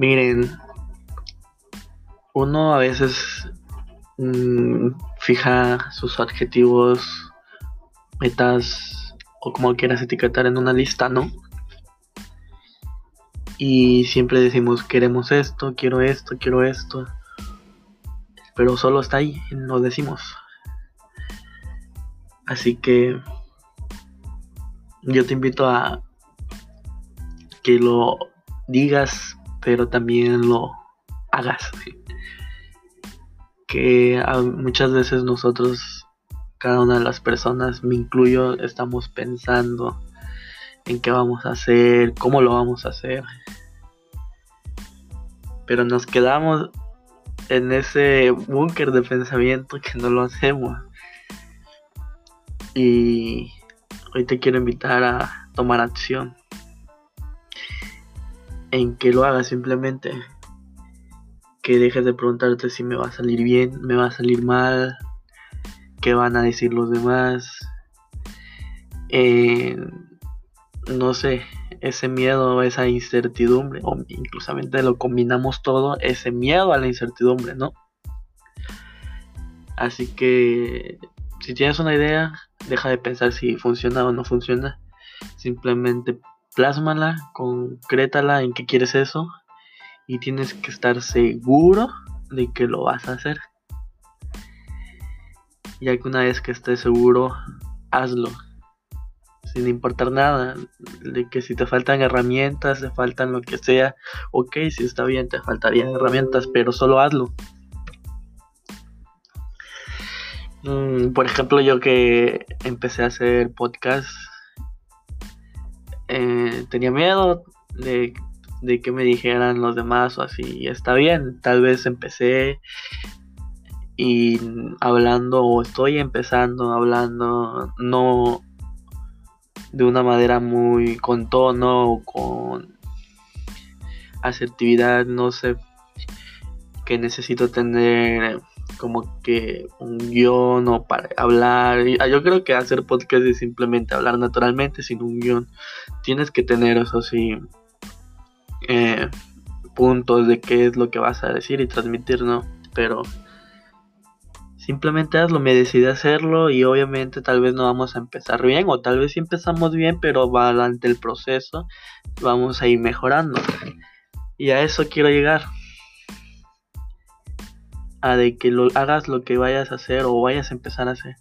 Miren, uno a veces mm, fija sus objetivos, metas o como quieras etiquetar en una lista, ¿no? Y siempre decimos, queremos esto, quiero esto, quiero esto. Pero solo está ahí, lo decimos. Así que yo te invito a que lo digas, pero también lo hagas. Que muchas veces nosotros, cada una de las personas, me incluyo, estamos pensando en qué vamos a hacer, cómo lo vamos a hacer. Pero nos quedamos en ese búnker de pensamiento que no lo hacemos. Y hoy te quiero invitar a tomar acción. En que lo hagas simplemente. Que dejes de preguntarte si me va a salir bien, me va a salir mal, qué van a decir los demás. Eh, no sé, ese miedo, esa incertidumbre, o incluso lo combinamos todo, ese miedo a la incertidumbre, ¿no? Así que si tienes una idea, deja de pensar si funciona o no funciona. Simplemente plásmala, concrétala en qué quieres eso y tienes que estar seguro de que lo vas a hacer. Ya que una vez que estés seguro, hazlo sin importar nada, de que si te faltan herramientas, te faltan lo que sea, ok, si está bien, te faltarían herramientas, pero solo hazlo. Mm, por ejemplo, yo que empecé a hacer podcast, eh, tenía miedo de, de que me dijeran los demás o así, está bien, tal vez empecé y hablando o estoy empezando hablando no de una manera muy con tono, con asertividad, no sé, que necesito tener como que un guion o para hablar. Ah, yo creo que hacer podcast es simplemente hablar naturalmente sin un guion. Tienes que tener eso sí eh, puntos de qué es lo que vas a decir y transmitir, ¿no? Pero Simplemente hazlo, me decidí hacerlo y obviamente tal vez no vamos a empezar bien o tal vez sí empezamos bien, pero durante el proceso vamos a ir mejorando. Y a eso quiero llegar. A de que lo, hagas lo que vayas a hacer o vayas a empezar a hacer.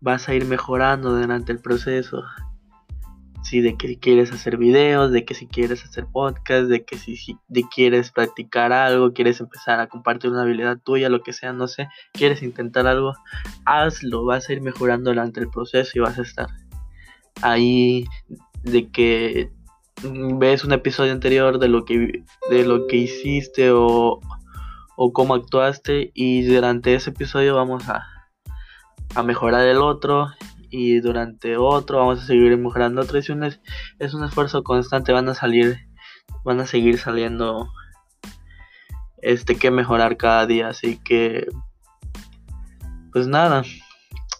Vas a ir mejorando durante el proceso de que quieres hacer videos, de que si quieres hacer podcast, de que si, de quieres practicar algo, quieres empezar a compartir una habilidad tuya, lo que sea, no sé, quieres intentar algo, hazlo, vas a ir mejorando durante el proceso y vas a estar ahí de que ves un episodio anterior de lo que de lo que hiciste o, o cómo actuaste y durante ese episodio vamos a, a mejorar el otro y durante otro vamos a seguir mejorando otro es un, es un esfuerzo constante van a salir van a seguir saliendo este que mejorar cada día así que pues nada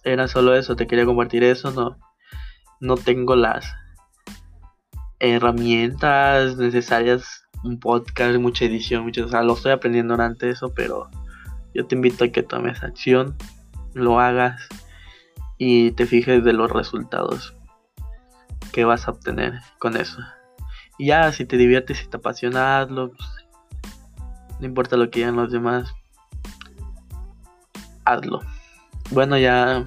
era solo eso te quería compartir eso no no tengo las herramientas necesarias un podcast mucha edición mucho, o lo estoy aprendiendo durante eso pero yo te invito a que tomes acción lo hagas y te fijes de los resultados que vas a obtener con eso. Y ya, si te diviertes, si te apasiona, hazlo. Pues, no importa lo que digan los demás, hazlo. Bueno, ya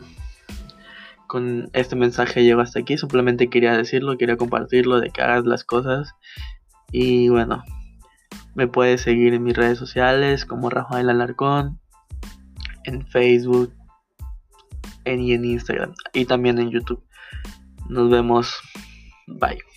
con este mensaje llego hasta aquí. Simplemente quería decirlo, quería compartirlo de que hagas las cosas. Y bueno, me puedes seguir en mis redes sociales como Rafael Alarcón, en Facebook, en, y en Instagram y también en YouTube. Nos vemos. Bye.